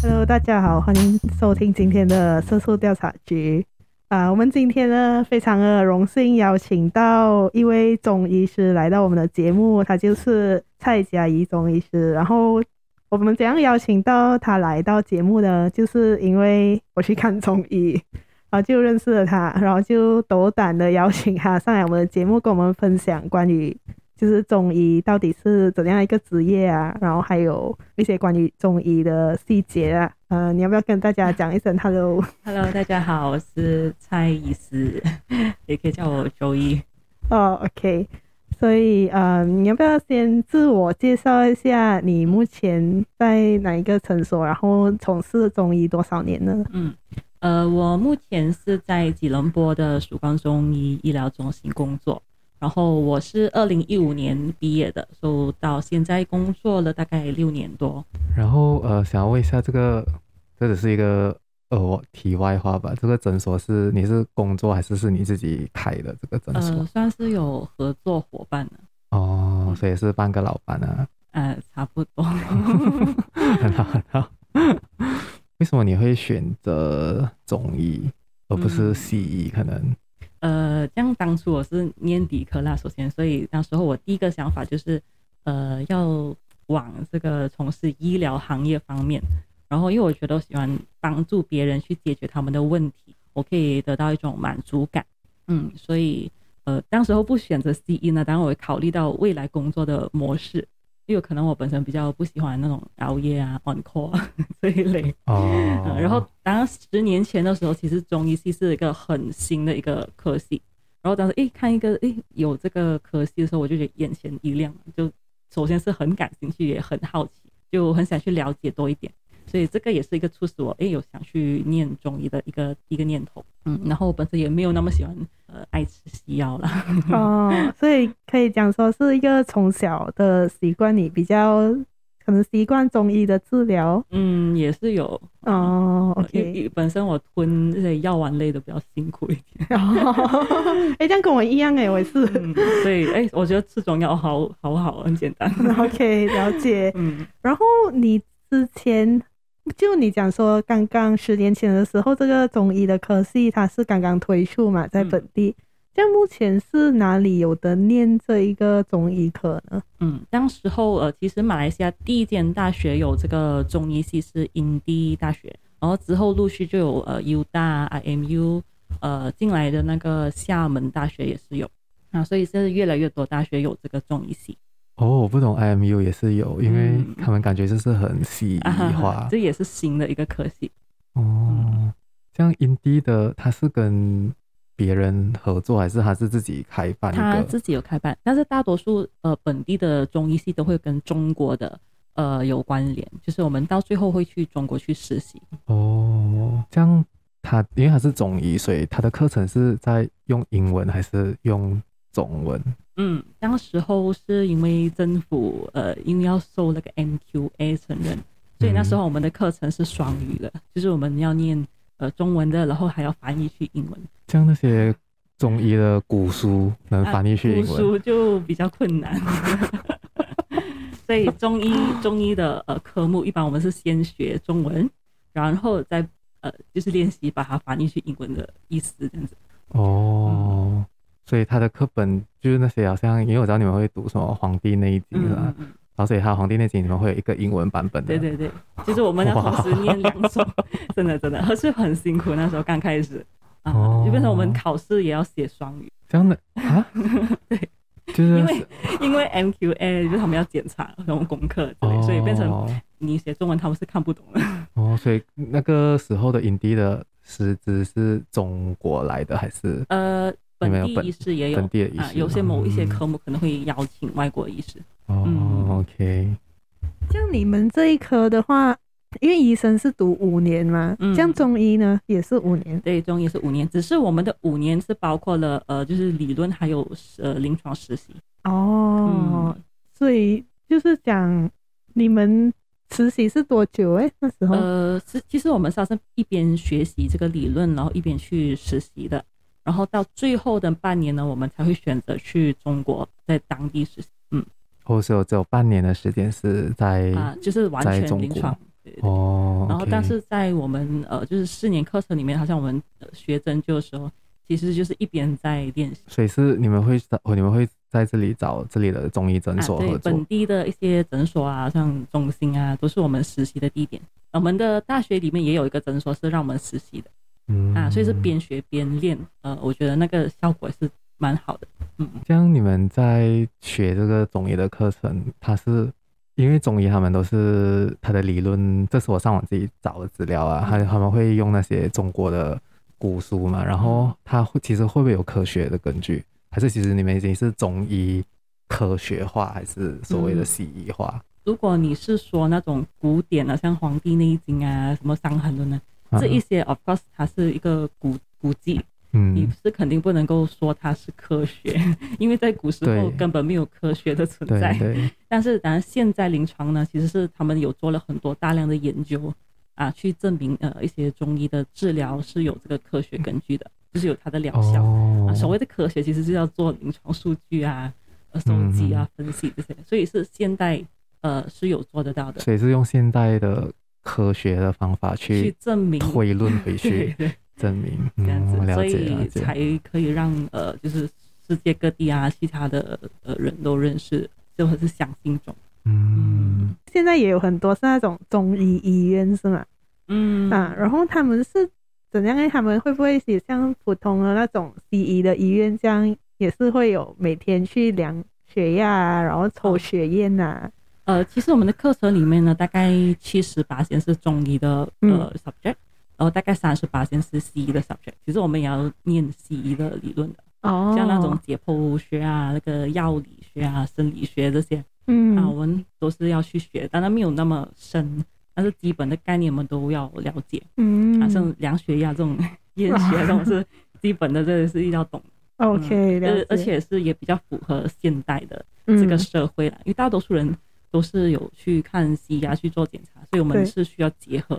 Hello，大家好，欢迎收听今天的色素调查局。啊，我们今天呢，非常的荣幸邀请到一位中医师来到我们的节目，他就是蔡佳怡中医师。然后我们怎样邀请到他来到节目呢？就是因为我去看中医，然后就认识了他，然后就斗胆的邀请他上来我们的节目，跟我们分享关于。就是中医到底是怎样一个职业啊？然后还有一些关于中医的细节啊。呃，你要不要跟大家讲一声 hello？Hello，大家好，我是蔡医师，也可以叫我周医。哦，OK。所以呃，你要不要先自我介绍一下？你目前在哪一个诊所？然后从事中医多少年呢？嗯，呃，我目前是在吉隆坡的曙光中医医疗中心工作。然后我是二零一五年毕业的，所以到现在工作了大概六年多。然后呃，想要问一下，这个这只是一个呃题外话吧？这个诊所是你是工作还是是你自己开的这个诊所？呃，算是有合作伙伴的。哦，所以是半个老板啊？呃，差不多。很 好很好。为什么你会选择中医而不是西医？可能？嗯呃，这样当初我是念理科啦，首先，所以那时候我第一个想法就是，呃，要往这个从事医疗行业方面。然后，因为我觉得我喜欢帮助别人去解决他们的问题，我可以得到一种满足感。嗯，所以，呃，当时候不选择西医呢，当然我会考虑到未来工作的模式。因为可能我本身比较不喜欢那种熬夜啊、on call 啊 这一类哦、嗯。然后当十年前的时候，其实中医系是一个很新的一个科系。然后当时诶看一个诶有这个科系的时候，我就觉得眼前一亮，就首先是很感兴趣，也很好奇，就很想去了解多一点。所以这个也是一个促使我诶有想去念中医的一个一个念头。嗯，然后我本身也没有那么喜欢呃爱吃西药啦。哦，所以可以讲说是一个从小的习惯，你比较可能习惯中医的治疗。嗯，也是有哦。OK，本身我吞这些药丸类的比较辛苦一点。哦，哎，这样跟我一样哎，我也是。嗯，所以哎，我觉得吃中药好好好，很简单。OK，了解。嗯，然后你之前。就你讲说，刚刚十年前的时候，这个中医的科系它是刚刚推出嘛，在本地。像、嗯、目前是哪里有的念这一个中医科呢？嗯，当时候呃，其实马来西亚第一间大学有这个中医系是印地大学，然后之后陆续就有呃 U 大、IMU，呃进来的那个厦门大学也是有啊，所以是越来越多大学有这个中医系。哦，我不懂，IMU 也是有，因为他们感觉就是很西医化，啊，这也是新的一个科系。哦，像印地的，他是跟别人合作，还是他是自己开办？他自己有开办，但是大多数呃本地的中医系都会跟中国的呃有关联，就是我们到最后会去中国去实习。哦，这样他因为他是中医，所以他的课程是在用英文还是用中文？嗯，当时候是因为政府呃，因为要收那个 MQA 承认，所以那时候我们的课程是双语的，就是我们要念呃中文的，然后还要翻译去英文。像那些中医的古书能翻译去英文？古书就比较困难。所以中医中医的呃科目，一般我们是先学中文，然后再呃就是练习把它翻译去英文的意思这样子。哦。嗯所以他的课本就是那些好像，因为我知道你们会读什么《黄帝内经》是吧？嗯嗯，然后所以他《黄帝内经》你们会有一个英文版本的。对对对，就是我们要同时念 两种，真的真的，而是很辛苦。那时候刚开始啊，哦、就变成我们考试也要写双语。这样的啊？对，就是因为因为 MQA 就是他们要检查那种功课之类，哦、所以变成你写中文他们是看不懂的。哦，所以那个时候的影帝的师资是中国来的还是？呃。本地医师也有啊，有些某一些科目可能会邀请外国医师。哦、嗯 oh,，OK。像你们这一科的话，因为医生是读五年嘛，嗯，像中医呢也是五年。对，中医是五年，只是我们的五年是包括了呃，就是理论还有呃临床实习。哦，嗯、所以就是讲你们实习是多久？哎，那时候呃，是其实我们是要是一边学习这个理论，然后一边去实习的。然后到最后的半年呢，我们才会选择去中国，在当地实习。嗯，或者说只有半年的时间是在啊，就是完全临床。对对对哦，然后但是在我们呃，就是四年课程里面，好像我们学针灸的时候，其实就是一边在练习。所以是你们会找，你们会在这里找这里的中医诊所合作。啊、对，本地的一些诊所啊，像中心啊，都是我们实习的地点。我们的大学里面也有一个诊所是让我们实习的。嗯啊，所以是边学边练，呃，我觉得那个效果是蛮好的。嗯，像你们在学这个中医的课程，它是因为中医他们都是他的理论，这是我上网自己找的资料啊，他、嗯、他们会用那些中国的古书嘛，然后他会其实会不会有科学的根据，还是其实你们已经是中医科学化，还是所谓的西医化？嗯、如果你是说那种古典的，像《黄帝内经》啊，什么《伤寒论》呢？这一些，of course，它是一个古古迹，嗯，你是肯定不能够说它是科学，因为在古时候根本没有科学的存在。但是，当然现在临床呢，其实是他们有做了很多大量的研究啊，去证明呃一些中医的治疗是有这个科学根据的，就是有它的疗效。哦。啊，所谓的科学其实是要做临床数据啊、收集啊、分析这些，所以是现代呃是有做得到的。所以是用现代的。科学的方法去去证明推论回 去证明 这样子，所以才可以让呃，就是世界各地啊，其他的呃人都认识，就是相信中。嗯，现在也有很多是那种中医医院，是吗？嗯啊，然后他们是怎样？他们会不会也像普通的那种西医的医院这样，也是会有每天去量血压啊，然后抽血验啊？呃，其实我们的课程里面呢，大概七十八先是中医的呃 subject，然后大概三十八先是西医的 subject。其实我们也要念西医的理论的，哦，像那种解剖学啊、那个药理学啊、生理学这些，嗯，啊，我们都是要去学，当然没有那么深，但是基本的概念我们都要了解，嗯，啊，像量血压这种验血这种是基本的，这个是要懂。OK，而而且是也比较符合现代的这个社会了，因为大多数人。都是有去看西医啊，去做检查，所以我们是需要结合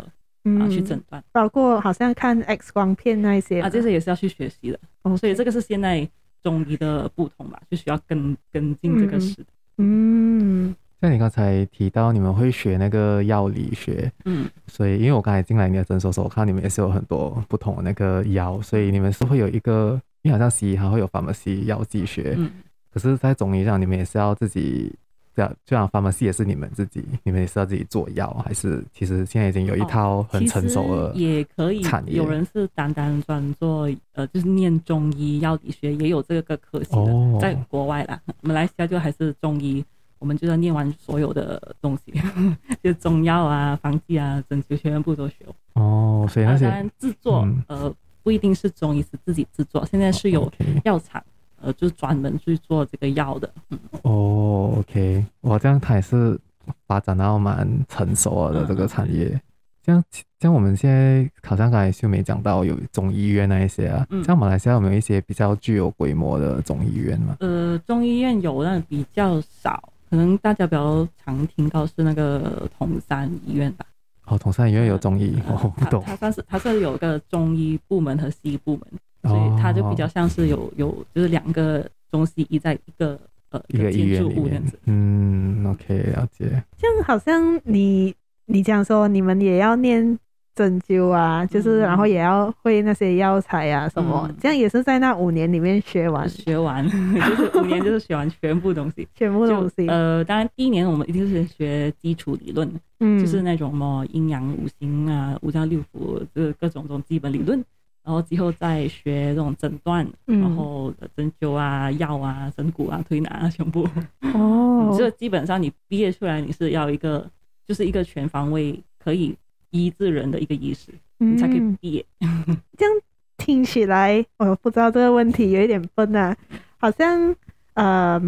啊去诊断，包括好像看 X 光片那一些啊，这些也是要去学习的。哦，所以这个是现在中医的不同吧，就需要跟跟进这个事。嗯，像你刚才提到你们会学那个药理学，嗯，所以因为我刚才进来你的诊所时候，我看你们也是有很多不同的那个药，所以你们是会有一个，因为好像西医还会有 pharmacy 药剂学，嗯，可是，在中医上你们也是要自己。这样，就像 pharmacy 也是你们自己，你们也是要自己做药，还是其实现在已经有一套很成熟的产业？也可以，有人是单单专做，呃，就是念中医药理学，也有这个科系的，哦、在国外啦，马来西亚就还是中医，我们就要念完所有的东西，就中药啊、方剂啊、针灸全部都学。哦，所以那些制作，嗯、呃，不一定是中医是自己制作，现在是有药厂。哦 okay 呃，就是专门去做这个药的，嗯，哦，OK，哇，这样它也是发展到蛮成熟了的这个产业。像、像我们现在好像刚才秀梅讲到有中医院那一些啊，嗯、像马来西亚有没有一些比较具有规模的中医院嘛？呃，中医院有，但比较少，可能大家比较常听到是那个同山医院吧。哦，同山医院有中医，哦、不懂。它算是它是有个中医部门和西医部门。所以它就比较像是有有就是两个中西医在一个呃一个建筑物这样子。嗯，OK，了解。这样好像你你讲说你们也要念针灸啊，就是然后也要会那些药材啊什么，嗯、这样也是在那五年里面学完学完，就是五年就是学完全部东西，全部东西。呃，当然第一年我们一定是学基础理论，嗯，就是那种什么阴阳五行啊、五脏六腑，这各种这种基本理论。然后之后再学这种诊断，嗯、然后针灸啊、药啊、整骨啊、推拿啊，全部哦。这基本上你毕业出来，你是要一个，就是一个全方位可以医治人的一个医师，嗯、你才可以毕业。这样听起来，我不知道这个问题有一点笨啊，好像呃，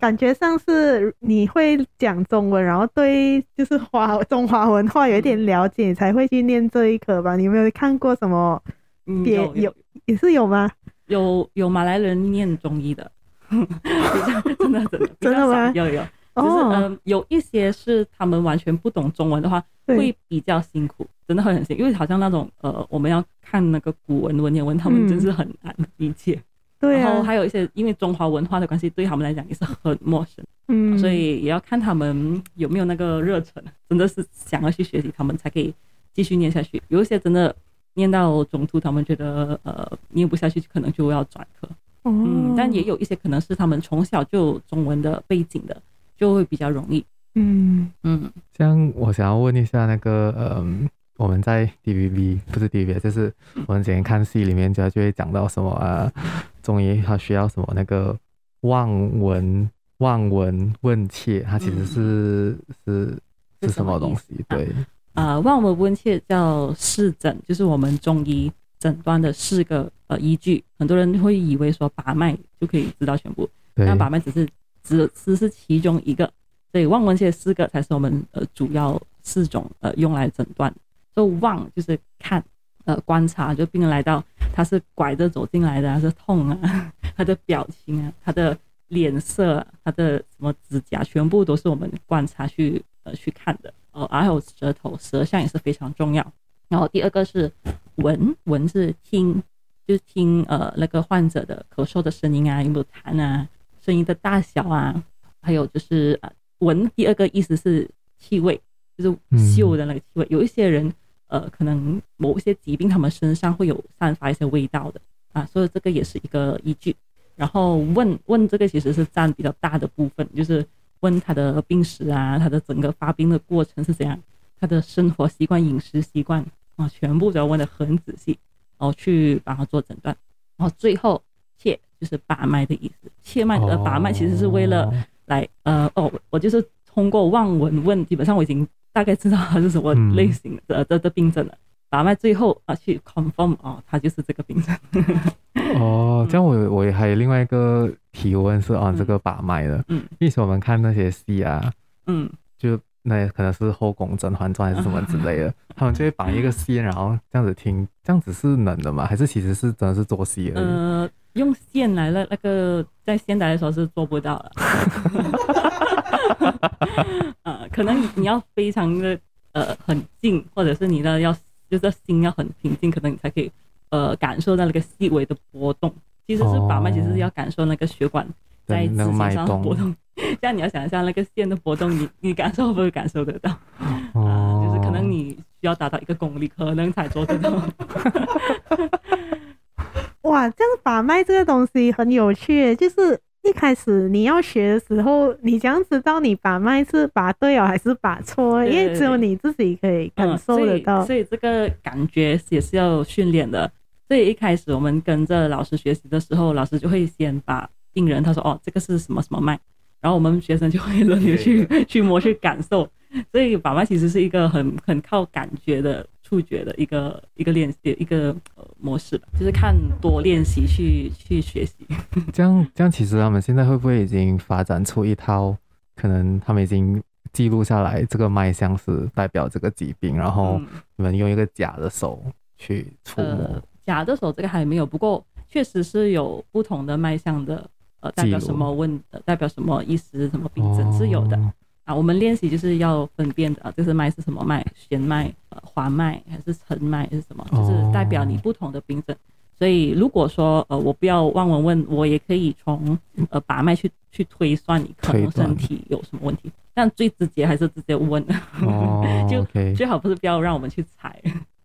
感觉上是你会讲中文，然后对就是华中华文化有一点了解，才会去念这一科吧？你有没有看过什么？嗯，也有，有也是有吗？有有马来人念中医的，真的真的真的吗？有有，就是嗯，有一些是他们完全不懂中文的话，会比较辛苦。真的会很新，因为好像那种呃，我们要看那个古文文言文，他们真是很难理解。嗯、对、啊，然后还有一些因为中华文化的关系，对他们来讲也是很陌生。嗯，所以也要看他们有没有那个热忱，真的是想要去学习，他们才可以继续念下去。有一些真的念到中途，他们觉得呃念不下去，可能就要转科。嗯，但也有一些可能是他们从小就中文的背景的，就会比较容易。嗯。嗯，像我想要问一下那个，嗯，我们在 DVB 不是 DVB，就是我们之前看戏里面就就会讲到什么啊，中医它需要什么那个望闻望闻问切，它其实是、嗯、是是什么东西？对，啊，啊望闻问切叫视诊，就是我们中医诊断的四个呃依据。很多人会以为说把脉就可以知道全部，但把脉只是只只是其中一个。所以望闻切四个才是我们呃主要四种呃用来诊断。所以望就是看呃观察，就病人来到他是拐着走进来的，还是痛啊，他的表情啊，他的脸色，他的什么指甲，全部都是我们观察去呃去看的。哦，还有舌头，舌象也是非常重要。然后第二个是闻，闻是听，就是听呃那个患者的咳嗽的声音啊，有没有痰啊，声音的大小啊，还有就是呃。闻第二个意思是气味，就是嗅的那个气味。有一些人，呃，可能某一些疾病，他们身上会有散发一些味道的啊，所以这个也是一个依据。然后问问这个其实是占比较大的部分，就是问他的病史啊，他的整个发病的过程是怎样，他的生活习惯、饮食习惯啊，全部都要问得很仔细，然后去帮他做诊断。然后最后切就是把脉的意思，切脉的把脉其实是为了。来，呃，哦，我就是通过望闻问，基本上我已经大概知道他是什么类型的、嗯、的的病症了。把脉最后啊去 confirm 哦，他就是这个病症。哦，这样我我还有另外一个提问是啊，这个把脉的，嗯，因为我们看那些戏啊，嗯，就那可能是后宫甄嬛传还是什么之类的，嗯、他们就会绑一个线，然后这样子听，这样子是能的吗？还是其实是真的是做戏而已？呃用线来了，那个在现代的时候是做不到了。呃，可能你要非常的呃很近，或者是你的要就是心要很平静，可能你才可以呃感受到那个细微的波动。其实是把脉，其实是要感受那个血管在指尖上的波动。这样你要想一下那个线的波动，你你感受会不会感受得到？啊、呃，就是可能你需要达到一个功力，可能才做得到。哇，这样把脉这个东西很有趣，就是一开始你要学的时候，你怎样知道你把脉是把对了还是把错？因为只有你自己可以感受得到。嗯，所以，所以这个感觉也是要训练的。所以一开始我们跟着老师学习的时候，老师就会先把病人他说哦，这个是什么什么脉，然后我们学生就会轮流去去摸去感受。所以把脉其实是一个很很靠感觉的。触觉的一个一个练习一个呃模式，就是看多练习去去学习。这样这样，其实他们现在会不会已经发展出一套，可能他们已经记录下来这个脉象是代表这个疾病，然后你们用一个假的手去触摸。呃，假的手这个还没有，不过确实是有不同的脉象的，呃，代表什么问，代表什么意思，什么病症是有的。我们练习就是要分辨的啊，这是脉是什么脉，弦脉、呃，滑脉还是沉脉还是什么，就是代表你不同的病症。所以如果说呃，我不要望闻问，我也可以从呃把脉去去推算你可能身体有什么问题。但最直接还是直接问，哦、就最好不是不要让我们去猜。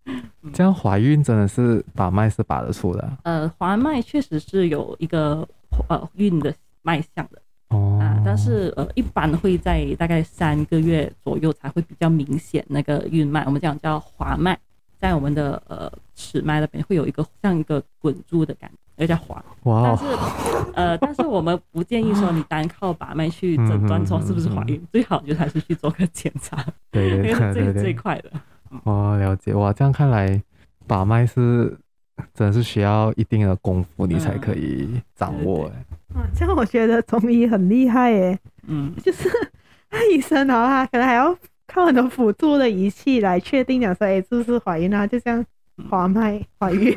这样怀孕真的是把脉是把得出的？呃，滑脉确实是有一个呃孕的脉象的。哦啊，但是呃，一般会在大概三个月左右才会比较明显那个孕脉，我们讲叫滑脉，在我们的呃尺脉那边会有一个像一个滚珠的感觉，那叫滑。哇！但是呃，但是我们不建议说你单靠把脉去诊断说是不是怀孕，最好就还是去做个检查，对对对，最快的。哦，了解哇，这样看来把脉是。真的是需要一定的功夫，你才可以掌握哎。哇，这样我觉得中医很厉害耶。嗯，就是医生的话，可能还要靠很多辅助的仪器来确定讲说，哎，是不是怀孕啊？就像滑脉 怀孕。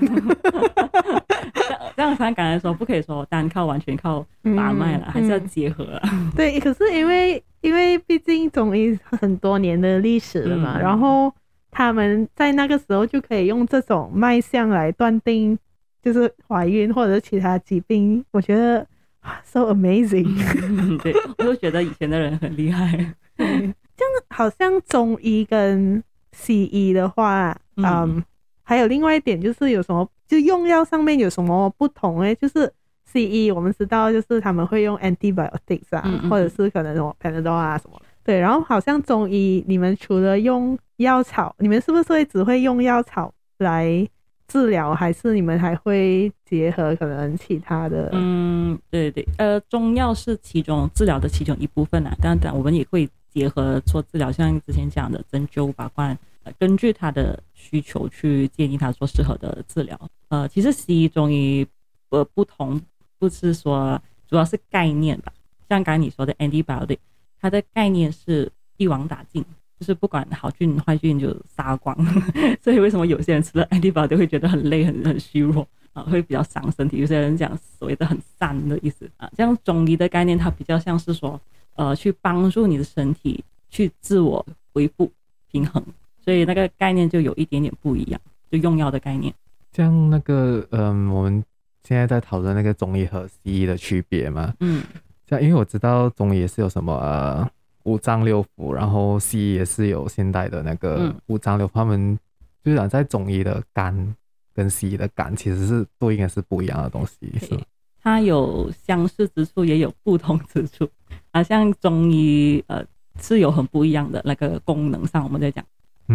这样才敢来说，不可以说单靠完全靠把脉了，还是要结合了。对，可是因为因为毕竟中医很多年的历史了嘛，然后。他们在那个时候就可以用这种脉象来断定，就是怀孕或者是其他疾病。我觉得 so amazing。对，我就觉得以前的人很厉害。这样好像中医跟西医的话，嗯，嗯，还有另外一点就是有什么，就用药上面有什么不同诶？就是西医我们知道就是他们会用 antibiotics 啊，嗯嗯，或者是可能什么 Panadol 啊什么。对，然后好像中医，你们除了用药草，你们是不是会只会用药草来治疗，还是你们还会结合可能其他的？嗯，对对，呃，中药是其中治疗的其中一部分啊，当然我们也会结合做治疗，像之前讲的针灸、拔罐，呃根据他的需求去建议他做适合的治疗。呃，其实西医、中医呃不同，不是说主要是概念吧，像刚才你说的 antibiotic。它的概念是一网打尽，就是不管好菌坏菌就杀光。所以为什么有些人吃了 antibiotic 会觉得很累、很很虚弱啊，会比较伤身体？有些人讲所谓的很散的意思啊。这样中医的概念，它比较像是说，呃，去帮助你的身体去自我恢复平衡。所以那个概念就有一点点不一样，就用药的概念。像那个，嗯、呃，我们现在在讨论那个中医和西医的区别嘛？嗯。像因为我知道中医是有什么、呃、五脏六腑，然后西医也是有现代的那个五脏六腑，他们虽然在中医的肝跟西医的肝其实是都应该是不一样的东西，是吗？它有相似之处，也有不同之处。啊，像中医呃是有很不一样的那个功能上，我们在讲，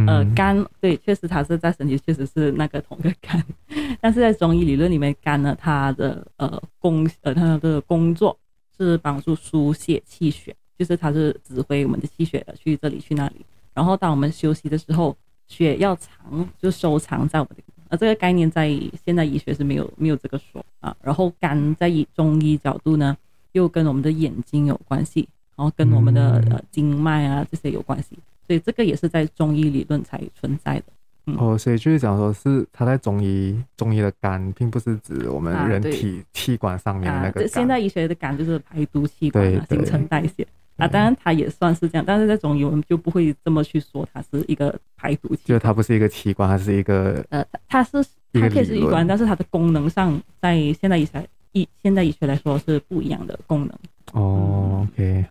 呃肝对，确实它是在身体确实是那个同个肝，但是在中医理论里面，肝呢它的呃工呃它的工作。是帮助输血气血，就是它是指挥我们的气血的去这里去那里。然后当我们休息的时候，血要藏就收藏在我们的，呃，这个概念在现代医学是没有没有这个说啊。然后肝在以中医角度呢，又跟我们的眼睛有关系，然后跟我们的呃经脉啊这些有关系，所以这个也是在中医理论才存在的。嗯、哦，所以就是讲说，是它在中医，中医的肝，并不是指我们人体器官上面的那个现代医学的肝就是排毒器官、啊、新陈代谢啊，当然它也算是这样，但是在中医我们就不会这么去说它是一个排毒器官。就它不是一个器官，它是一个呃，它是它可以是器官，但是它的功能上，在现代医学医现代医学来说是不一样的功能。哦，OK。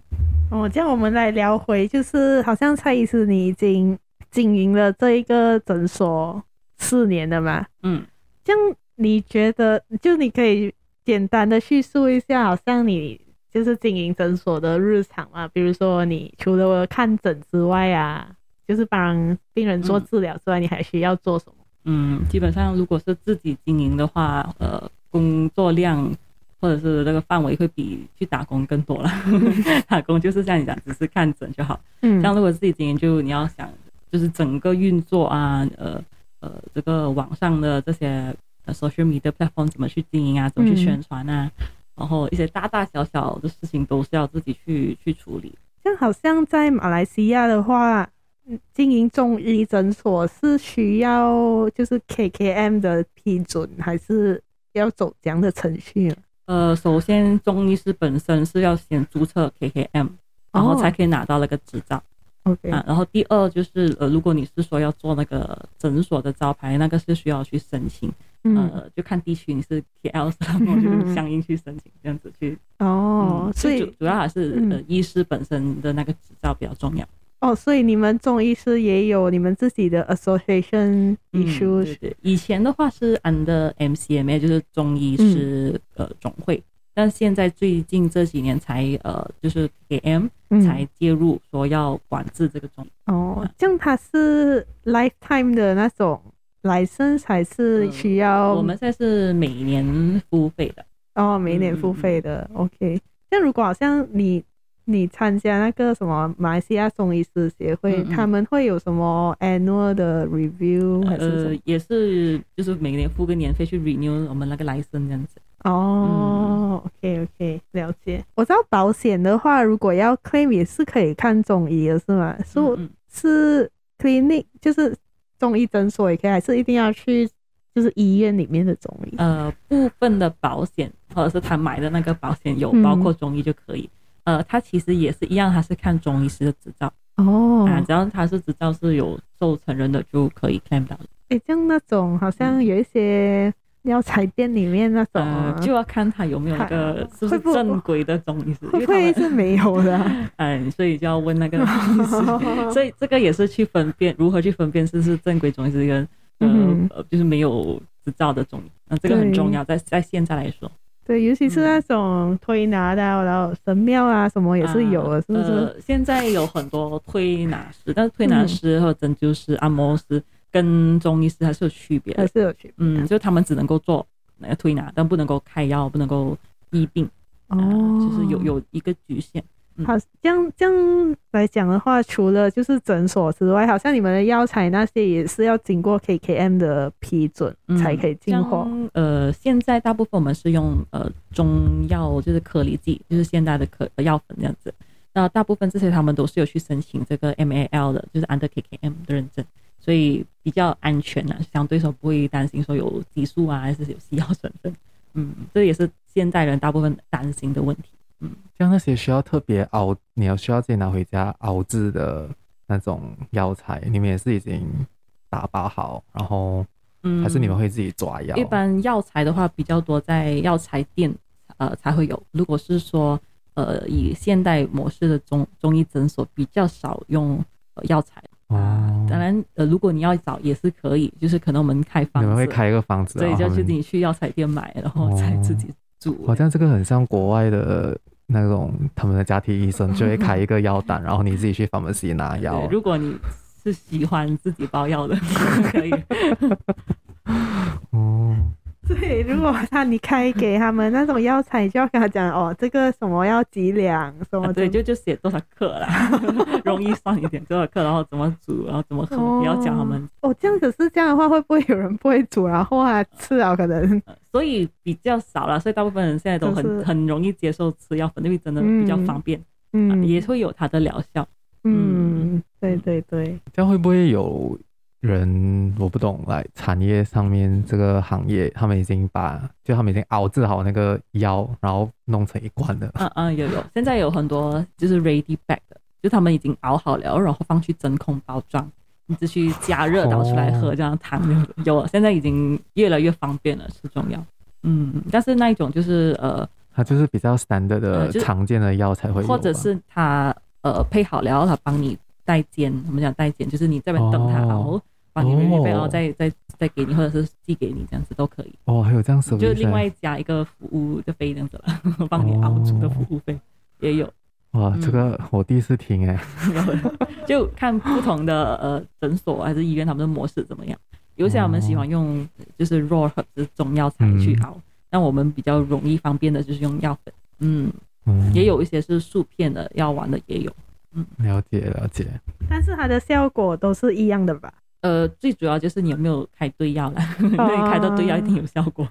哦，这样我们来聊回，就是好像蔡医师你已经。经营了这一个诊所四年了嘛？嗯，这样你觉得，就你可以简单的叙述一下，好像你就是经营诊所的日常嘛？比如说，你除了看诊之外啊，就是帮病人做治疗之外，嗯，你还需要做什么？嗯，基本上如果是自己经营的话，呃，工作量或者是那个范围会比去打工更多了。打工就是像你讲，只是看诊就好。嗯，像如果自己经营，就你要想。就是整个运作啊，呃呃，这个网上的这些 social media platform 怎么去经营啊，怎么去宣传啊，嗯、然后一些大大小小的事情都是要自己去去处理。像好像在马来西亚的话，经营中医诊所是需要就是 KKM 的批准，还是要走这样的程序？呃，首先中医师本身是要先注册 KKM，然后才可以拿到那个执照。OK，啊，然后第二就是呃，如果你是说要做那个诊所的招牌，那个是需要去申请，嗯、呃，就看地区你是 KL 什么，就相应去申请这样子去。哦，嗯、所以主主要还是呃，医师本身的那个执照比较重要。哦，所以你们中医师也有你们自己的 association issues？、嗯、对对，以前的话是 under MCMA，就是中医师、嗯、呃总会。但现在最近这几年才呃，就是 KM 才介入说要管制这个中医、嗯、哦，这样它是 lifetime 的那种 license 还是需要？呃、我们现在是每年付费的哦，每年付费的。嗯、OK，那如果好像你你参加那个什么马来西亚中医师协会，他们会有什么 annual 的 review 还是什么？呃，也是就是每年付个年费去 renew 我们那个 license 这样子。哦、oh，OK OK，了解。我知道保险的话，如果要 claim 也是可以看中医的，是吗？是、嗯、是 clinic，就是中医诊所也可以，还是一定要去就是医院里面的中医？呃，部分的保险或者是他买的那个保险有包括中医就可以。嗯、呃，他其实也是一样，他是看中医师的执照。哦，啊，只要他是执照是有受承人的就可以 claim 到。哎，像那种好像有一些药材店里面那种，呃，就要看他有没有一个是不是正规的中医师，会不会是没有的？嗯，所以就要问那个中医师。所以这个也是去分辨如何去分辨是不是正规中医师跟呃呃就是没有执照的中医，那这个很重要，在在现在来说。对，尤其是那种推拿的，嗯、然后神庙啊什么也是有的，啊、是不是、呃？现在有很多推拿师，但是推拿师和针灸师、按摩师跟中医师还是有区别的，还是有区别。嗯，就他们只能够做那个推拿，但不能够开药，不能够医病。哦、呃，就是有有一个局限。好，这样这样来讲的话，除了就是诊所之外，好像你们的药材那些也是要经过 KKM 的批准才可以进货。嗯、呃，现在大部分我们是用呃中药，就是颗粒剂，就是现代的颗药粉这样子。那大部分这些他们都是有去申请这个 MAL 的，就是 under KKM 的认证，所以比较安全啊，相对说不会担心说有激素啊，还是有西药成分。嗯，这也是现代人大部分担心的问题。嗯，像那些需要特别熬，你要需要自己拿回家熬制的那种药材，你们也是已经打包好，然后，嗯，还是你们会自己抓药？一般药材的话比较多在药材店，呃，才会有。如果是说，呃，以现代模式的中中医诊所比较少用药材。哦、呃，当然，呃，如果你要找也是可以，就是可能我们开房子，你们会开一个房子，所以就去你去药材店买，然后再自己住。好像这个很像国外的那种，他们的家庭医生就会开一个药单，然后你自己去 pharmacy 拿药。如果你是喜欢自己包药的，可以。哦。对，如果他你开给他们那种药材，就要跟他讲哦，这个什么要几两，什么、啊、对，就就写多少克啦，容易算一点多少克，然后怎么煮，然后怎么喝，不要教他们。哦，这样子是这样的话，会不会有人不会煮，然后还吃啊？可能，所以比较少了，所以大部分人现在都很、就是、很容易接受吃药粉，因为真的比较方便，嗯，啊、也会有它的疗效。嗯，对对对，这样会不会有？人我不懂，来产业上面这个行业，他们已经把就他们已经熬制好那个药，然后弄成一罐的。嗯嗯，有有，现在有很多就是 ready bag 的，就他们已经熬好了，然后放去真空包装，你只需加热倒出来喝，哦、这样汤有了。现在已经越来越方便了，吃中药。嗯，但是那一种就是呃，它就是比较 standard 的常见的药才会有，或者是它呃配好了，它帮你代煎。我们讲代煎，就是你这边等它熬。哦帮你免费，然后再再再给你，或者是寄给你，这样子都可以。哦，还有这样子，就另外加一个服务的费这样子了，帮你熬煮的服务费也有。哇，这个我第一次听哎。就看不同的呃诊所还是医院，他们的模式怎么样？有些我们喜欢用就是 raw 或者中药材去熬，那我们比较容易方便的就是用药粉。嗯，也有一些是素片的药丸的也有。嗯，了解了解。但是它的效果都是一样的吧？呃，最主要就是你有没有开对药了？对，开到对药一定有效果。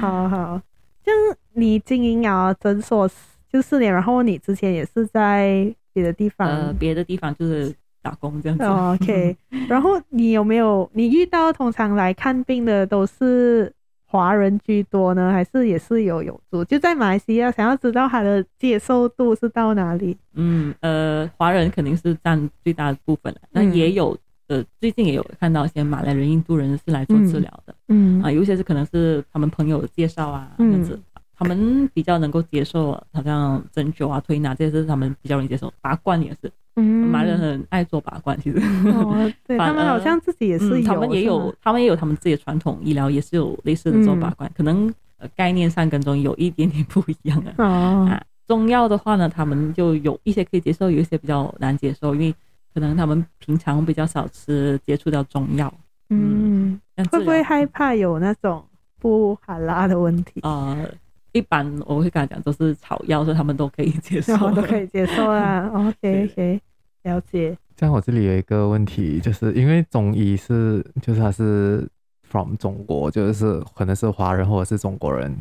好好，像你经营啊诊所就四年，然后你之前也是在别的地方，呃，别的地方就是打工这样子。OK，然后你有没有你遇到通常来看病的都是华人居多呢，还是也是有有族？就在马来西亚，想要知道他的接受度是到哪里？嗯，呃，华人肯定是占最大的部分了，那也有。呃，最近也有看到一些马来人、印度人是来做治疗的，嗯，嗯啊，有一些是可能是他们朋友介绍啊，这样子，他们比较能够接受，好像针灸啊、推拿这些是他们比较容易接受，拔罐也是，嗯，马来人很爱做拔罐，其实，哦，对，他们好像自己也是有，嗯、他们也有，他们也有他们自己的传统医疗，也是有类似的做拔罐，嗯、可能呃概念上跟中医有一点点 不一样的，哦，啊，中药的话呢，他们就有一些可以接受，有一些比较难接受，因为。可能他们平常比较少吃接触到中药，嗯，会不会害怕有那种不哈拉的问题？呃，一般我会跟他讲，都是草药，所以他们都可以接受，都可以接受啊。OK OK，了解。像我这里有一个问题，就是因为中医是，就是他是 from 中国，就是可能是华人或者是中国人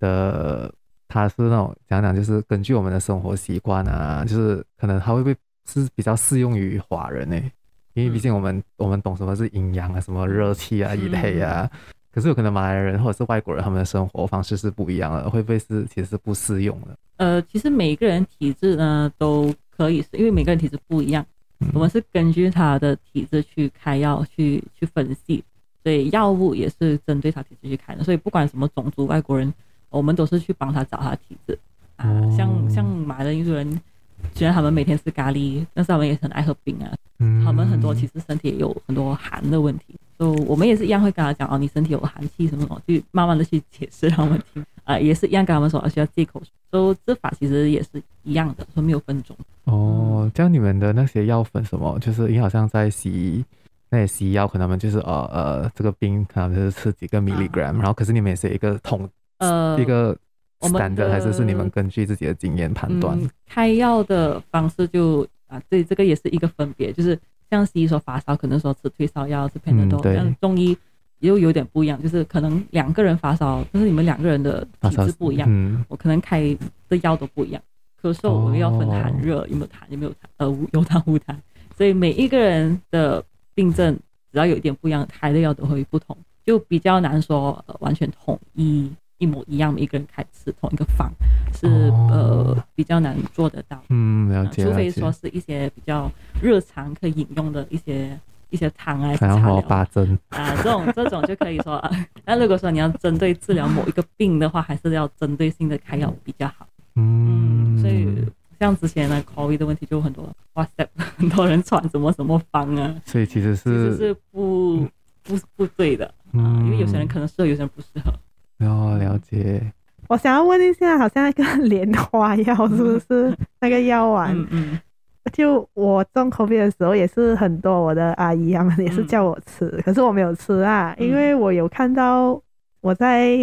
的，他是那种讲讲，就是根据我们的生活习惯啊，就是可能他会不会。是比较适用于华人呢，因为毕竟我们我们懂什么是阴阳啊，什么热气啊、阴黑啊。可是有可能马来人或者是外国人，他们的生活方式是不一样的，会不会是其实是不适用的？呃，其实每个人体质呢都可以，因为每个人体质不一样我们是根据他的体质去开药，去去分析，所以药物也是针对他体质去开的。所以不管什么种族外国人，我们都是去帮他找他的体质啊。像像马来人印度人，虽然他们每天吃咖喱，但是他们也很爱喝冰啊。他们很多其实身体也有很多寒的问题。就我们也是一样会跟他讲哦，你身体有寒气什么什么，去慢慢的去解释让他们听。啊、呃，也是一样跟他们说需要忌口水。所以这法其实也是一样的，说没有分种。哦，这样你们的那些药粉什么，就是你好像在西医那些西医药，可能他们就是呃呃，这个冰可能就是吃几个 milligram，、啊、然后可是你们也是一个桶呃一个 standard，还是是你们根据自己的经验判断、嗯？开药的方式就啊，对，这个也是一个分别，就是。像西医说发烧，可能说吃退烧药是偏的多。像中医又有点不一样，就是可能两个人发烧，但是你们两个人的体质不一样，嗯、我可能开的药都不一样。咳嗽我们要分寒热，有没有痰，有没有痰，呃，有痰无痰。所以每一个人的病症只要有一点不一样，开的药都会不同，就比较难说、呃、完全统一。一模一样，的一个人开吃同一个方是、哦、呃比较难做得到。嗯，了解。除非说是一些比较日常可以饮用的一些一些汤啊、茶疗啊，这种 这种就可以说。那如果说你要针对治疗某一个病的话，还是要针对性的开药比较好。嗯，嗯，所以像之前呢 COVID 的问题就很多，WhatsApp 很多人传什么什么方啊，所以其实是其实是不不不对的。嗯，因为有些人可能适合，有些人不适合。哦，了解。我想要问一下，好像那个莲花药是不是 那个药丸？嗯嗯。就我中 COVID 的时候，也是很多我的阿姨他们也是叫我吃，嗯、可是我没有吃啊，因为我有看到我在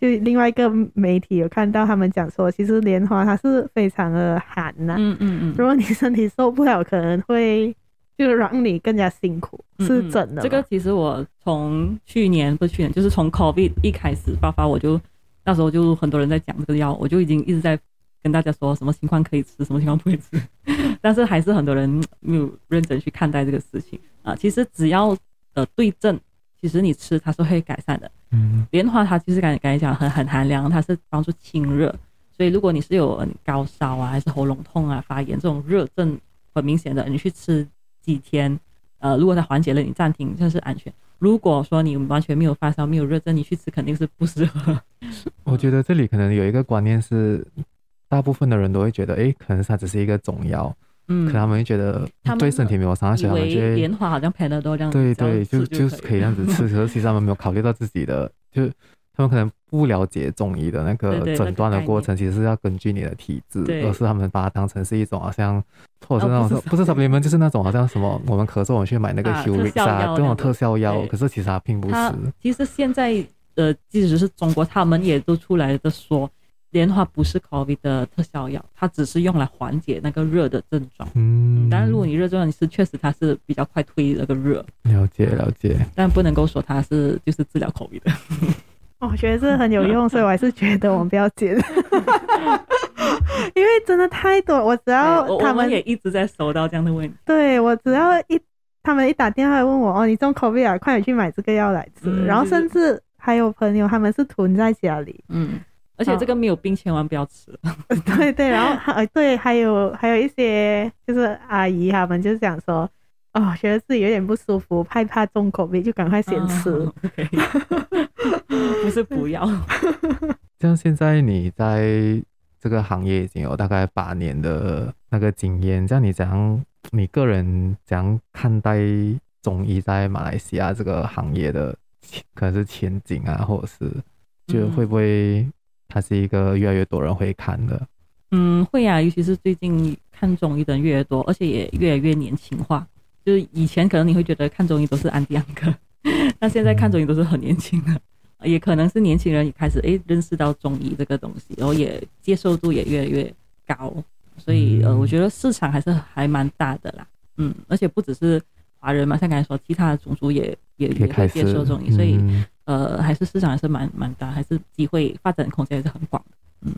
就另外一个媒体有看到他们讲说，其实莲花它是非常的寒呐、啊。嗯嗯嗯。如果你身体受不了，可能会。就让你更加辛苦，是真的、嗯。这个其实我从去年不是去年，就是从 COVID 一开始爆发，我就那时候就很多人在讲这个药，我就已经一直在跟大家说什么情况可以吃，什么情况不可以吃。但是还是很多人没有认真去看待这个事情啊。其实只要呃对症，其实你吃它是会改善的。嗯，莲花它其实刚才刚才讲很很寒凉，它是帮助清热，所以如果你是有高烧啊，还是喉咙痛啊、发炎这种热症很明显的，你去吃。几天，呃，如果它缓解了，你暂停这是安全。如果说你完全没有发烧、没有热症，你去吃肯定是不适合。我觉得这里可能有一个观念是，大部分的人都会觉得，哎，可能它只是一个中药，嗯，可他们会觉得对身体没有伤害，他们觉得莲花好像偏的都这样子，对对，就就是可以这样子吃，可是其实他们没有考虑到自己的，就。他们可能不了解中医的那个诊断的过程，其实是要根据你的体质，而是他们把它当成是一种好像，或者是那种不是什么你们就是那种好像什么我们咳嗽我们去买那个 Curix 啊这种特效药，可是其实它并不是。其实现在呃，即使是中国，他们也都出来的说，莲花不是 COVID 的特效药，它只是用来缓解那个热的症状。嗯，当然如果你热症状，你是确实它是比较快退那个热。了解了解，但不能够说它是就是治疗 COVID 的。我 觉得这很有用，所以我还是觉得我们不要剪，因为真的太多。我只要他们也一直在收到这样的问题。对，我只要一他们一打电话问我哦，你中 COVID 啊，快点去买这个药来吃。嗯、然后甚至还有朋友他们是囤在家里，嗯，而且这个没有病千万不要吃。对对，然后还对，还有还有一些就是阿姨他们就是讲说。哦，觉得自己有点不舒服，害怕重口味，就赶快先吃。不是不要。像现在你在这个行业已经有大概八年的那个经验，这样你怎样？你个人怎样看待中医在马来西亚这个行业的可能是前景啊，或者是就会不会它是一个越来越多人会看的？嗯，会啊，尤其是最近看中医的人越来越多，而且也越来越年轻化。就是以前可能你会觉得看中医都是安迪安哥，那现在看中医都是很年轻的，也可能是年轻人也开始诶认识到中医这个东西，然后也接受度也越来越高，所以呃我觉得市场还是还蛮大的啦，嗯，而且不只是华人嘛，像刚才说其他的种族也也也会接受中医，所以呃还是市场还是蛮蛮大，还是机会发展空间还是很广的，嗯，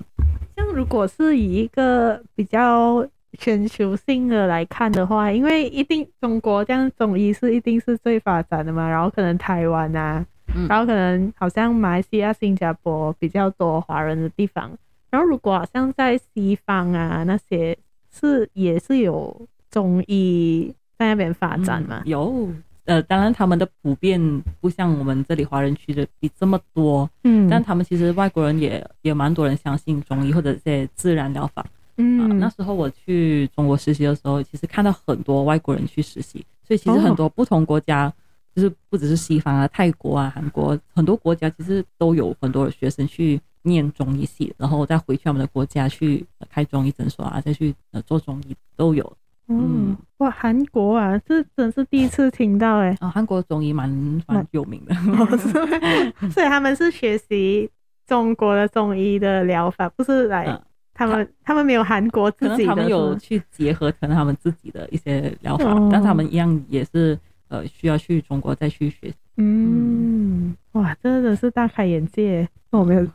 像如果是以一个比较。全球性的来看的话，因为一定中国这样中医是一定是最发展的嘛，然后可能台湾啊，嗯、然后可能好像马来西亚、新加坡比较多华人的地方，然后如果好像在西方啊那些是也是有中医在那边发展嘛？嗯、有，呃，当然他们的普遍不像我们这里华人区的比这么多，嗯，但他们其实外国人也也蛮多人相信中医或者这些自然疗法，嗯、呃，那时候我去中国实习的时候，其实看到很多外国人去实习，所以其实很多不同国家，哦、就是不只是西方啊，泰国啊，韩国很多国家其实都有很多的学生去念中医系，然后再回去他们的国家去开中医诊所啊，再去呃做中医都有。嗯，哇，韩国啊，这真是第一次听到哎、欸。啊、哦，韩国中医蛮蛮有名的，所以他们是学习中国的中医的疗法，不是来、嗯、他们他，们没有韩国自己的，他们有去结合成他们自己的一些疗法，哦、但他们一样也是呃需要去中国再去学习。嗯，哇，真的是大开眼界。我没有，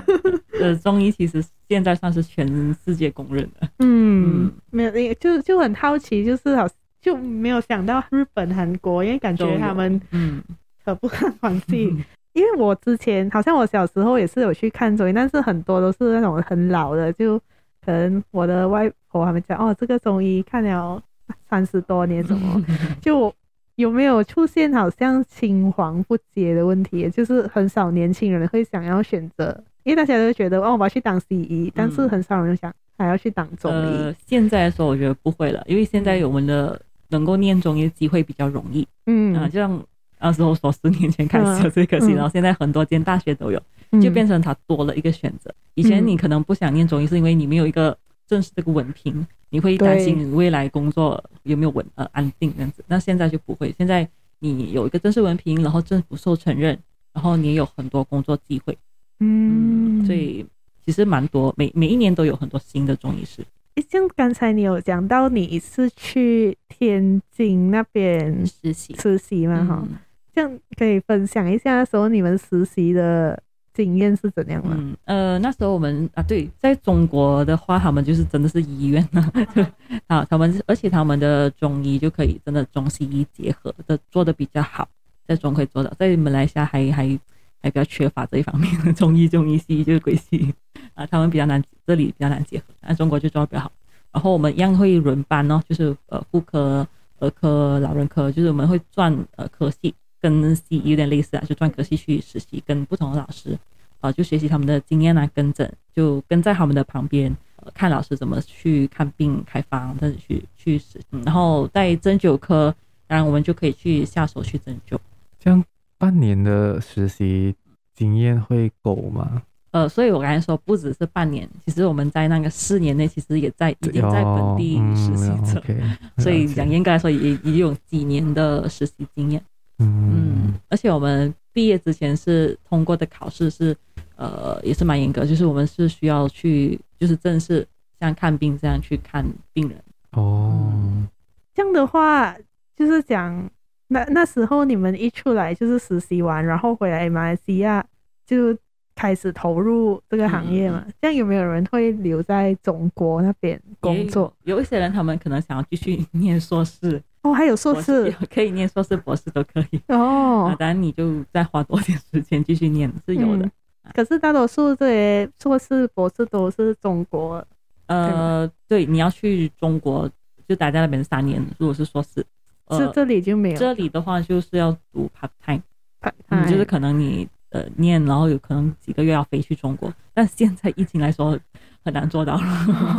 呃，中医其实现在算是全世界公认的。嗯，嗯没有，就就很好奇，就是好就没有想到日本、韩国，因为感觉他们嗯可不看皇帝。嗯、因为我之前好像我小时候也是有去看中医，但是很多都是那种很老的，就可能我的外婆他们讲哦，这个中医看了三十多年什么，就。有没有出现好像青黄不接的问题？就是很少年轻人会想要选择，因为大家都觉得哦，我要去当西医，但是很少人想还要去当中医。呃，现在说我觉得不会了，因为现在我们的能够念中医的机会比较容易。嗯啊，就像那时候说十年前开始有这个系，然后现在很多间大学都有，就变成他多了一个选择。以前你可能不想念中医，是因为你没有一个正式这个文凭。你会担心你未来工作有没有稳呃安定这样子，那现在就不会。现在你有一个正式文凭，然后政府受承认，然后你也有很多工作机会，嗯，所以其实蛮多，每每一年都有很多新的中医师。诶，像刚才你有讲到你是去天津那边实习实习嘛？哈、嗯，这样可以分享一下那时候你们实习的。经验是怎样的？嗯，呃，那时候我们啊，对，在中国的话，他们就是真的是医院啊，啊，他们而且他们的中医就可以真的中西医结合的做的比较好，在中可以做到，在马来西亚还还还比较缺乏这一方面中医、中医西医就是归西医啊，他们比较难，这里比较难结合，那中国就做的比较好。然后我们一样会轮班哦，就是呃妇科、儿科、老人科，就是我们会转呃科系。跟西医有点类似啊，就专科系去实习，跟不同的老师，啊，就学习他们的经验啊，跟诊，就跟在他们的旁边，呃，看老师怎么去看病、开方，或者去去实习。然后在针灸科，当然我们就可以去下手去针灸。这样半年的实习经验会够吗？呃，所以我刚才说不只是半年，其实我们在那个四年内，其实也在已经在本地实习着，嗯 okay，所以讲严格来说也也有几年的实习经验。嗯，而且我们毕业之前是通过的考试是，呃，也是蛮严格，就是我们是需要去，就是正式像看病这样去看病人。哦，这样的话，就是讲那那时候你们一出来就是实习完，然后回来马来西亚就开始投入这个行业嘛？嗯、这样有没有人会留在中国那边工作？有一些人他们可能想要继续念硕士。哦，还有硕士可以念硕士、博士都可以哦。当然，你就再花多点时间继续念是有的。嗯、可是大多数这些硕士、博士都是中国。呃，对，你要去中国就待在那边三年。如果是硕士，是这里就没有。这里的话就是要读 part time，part time，嗯，就是可能你呃念，然后有可能几个月要飞去中国。但现在疫情来说很难做到了。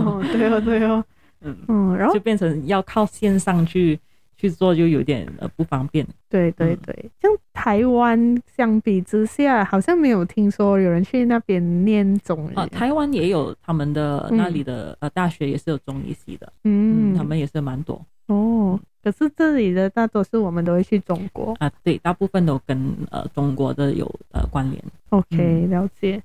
哦，对哦，对哦，嗯嗯，然后就变成要靠线上去。去做就有点呃不方便。对对对，像台湾相比之下，好像没有听说有人去那边念中医。啊，台湾也有他们的那里的呃大学也是有中医系的，嗯，他们也是蛮多。哦，可是这里的大多数我们都会去中国啊，对，大部分都跟呃中国的有呃关联。OK，了解。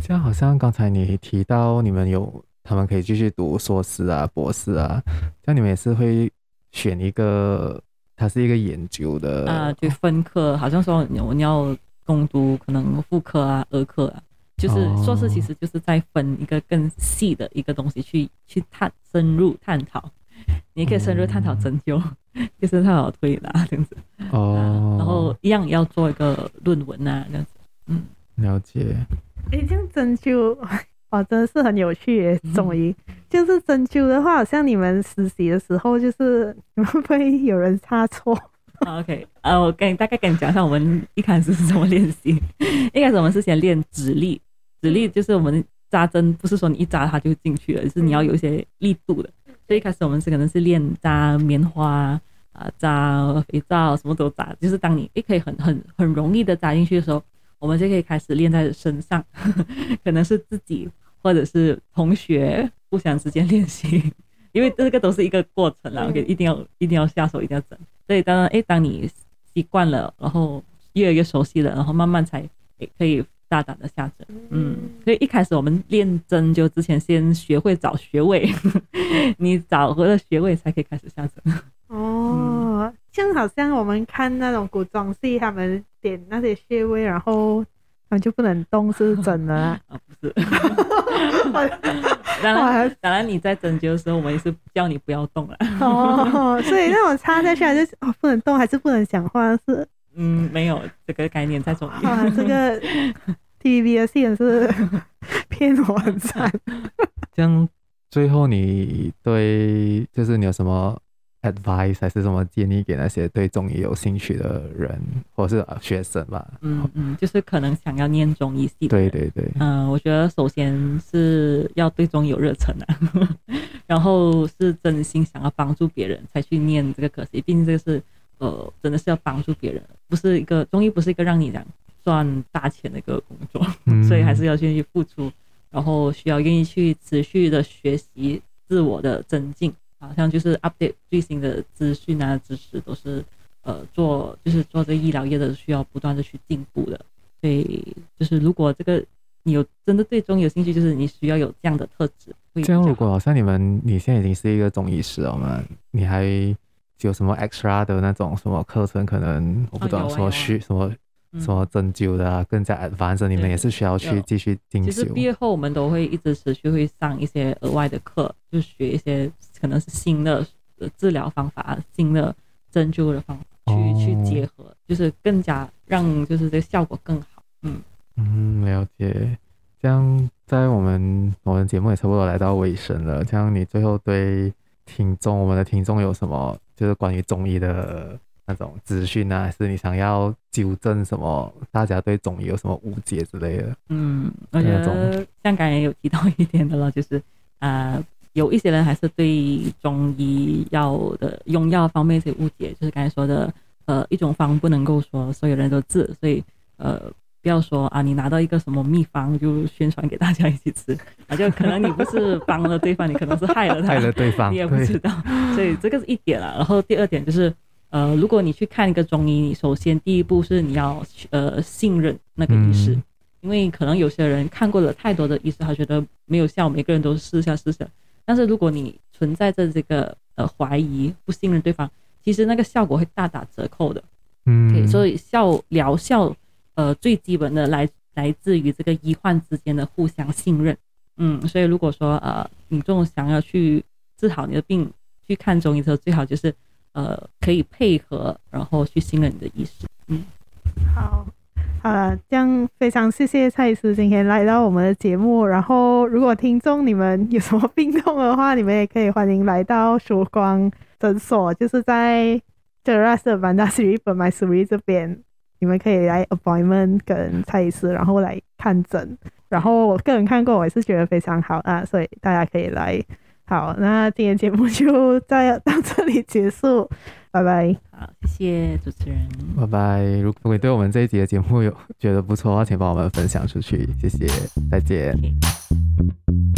这样好像刚才你提到你们有他们可以继续读硕士啊、博士啊，这样你们也是会。选一个，它是一个研究的。啊，就分科，好像说你你要攻读可能妇科啊、儿科啊，就是硕士其实就是在分一个更细的一个东西去去探深入探讨，你可以深入探讨针灸，嗯、就是探讨推拿这样子。哦、啊，然后一样要做一个论文啊这样子，嗯，了解。哎，这样针灸哇，真的是很有趣耶，中医。就是针灸的话，好像你们实习的时候，就是 你们会不会有人差错？OK，呃，我跟你大概跟你讲一下，我们一开始是怎么练习。一开始我们是先练指力，指力就是我们扎针，不是说你一扎它就进去了，就是你要有一些力度的。所以一开始我们是可能是练扎棉花啊，扎肥皂，什么都扎。就是当你也可以很很很容易的扎进去的时候，我们就可以开始练在身上，可能是自己或者是同学互相之间练习，因为这个都是一个过程啦。OK，一定要一定要下手，一定要整。所以当然，哎，当你习惯了，然后越来越熟悉了，然后慢慢才可以。大胆的下针，嗯，所以一开始我们练针灸之前，先学会找穴位，你找回了穴位才可以开始下针。哦，像好像我们看那种古装戏，他们点那些穴位，然后他们就不能动，是真的啊？啊，不是。当然，当然你在针灸的时候，我们也是叫你不要动了。哦，所以那种插下去就是 哦，不能动，还是不能讲话是？嗯，没有这个概念在中医。啊，这个 TVB 的戏也是骗我很惨。这样，最后你对就是你有什么 advice 还是什么建议给那些对中医有兴趣的人，或者是学生吧？嗯嗯，就是可能想要念中医系。对对对。嗯，我觉得首先是要对中医有热忱啊，然后是真心想要帮助别人才去念这个科系，毕竟这个是。呃，真的是要帮助别人，不是一个中医，不是一个让你讲赚大钱的一个工作，嗯、所以还是要愿意付出，然后需要愿意去持续的学习，自我的增进，好像就是 update 最新的资讯啊、知识，都是呃做就是做这个医疗业的需要不断的去进步的，所以就是如果这个你有真的对中医有兴趣，就是你需要有这样的特质。这样，如果好像你们你现在已经是一个中医师了嘛，你还。有什么 extra 的那种什么课程？可能我不懂什么需什么针灸的啊，更加 advanced，你们也是需要去继续进修。其实毕业后我们都会一直持续会上一些额外的课，就学一些可能是新的治疗方法、新的针灸的方法去、哦、去结合，就是更加让就是这个效果更好。嗯嗯，了解。这样在我们我们节目也差不多来到尾声了，这样你最后对听众，我们的听众有什么？就是关于中医的那种资讯啊，还是你想要纠正什么？大家对中医有什么误解之类的？嗯，我觉得像刚才有提到一点的了，就是呃，有一些人还是对中医药的用药方面一些误解，就是刚才说的，呃，一种方不能够说所有人都治，所以呃。不要说啊，你拿到一个什么秘方就宣传给大家一起吃，啊，就可能你不是帮了对方，你可能是害了他，害了对方，你也不知道。所以这个是一点啦。然后第二点就是，呃，如果你去看一个中医，你首先第一步是你要呃信任那个医师，嗯，因为可能有些人看过了太多的医师，他觉得没有效，每个人都试一下试试。但是如果你存在着这个呃怀疑、不信任对方，其实那个效果会大打折扣的。嗯，okay, 所以效疗效。呃，最基本的来来自于这个医患之间的互相信任，嗯，所以如果说呃，你这种想要去治好你的病，去看中医的时候，最好就是呃可以配合，然后去信任你的医师，嗯，好，好了，这样非常谢谢蔡医师今天来到我们的节目，然后如果听众你们有什么病痛的话，你们也可以欢迎来到曙光诊所，就是在 Cheras Bandar Seri Permaisuri 这边。你们可以来 appointment 跟蔡医师，然后来看诊。然后我个人看过，我也是觉得非常好啊，所以大家可以来。好，那今天节目就到到这里结束，拜拜。好，谢谢主持人，拜拜。如果你对我们这一集的节目有觉得不错的话，请帮我们分享出去，谢谢，再见。Okay.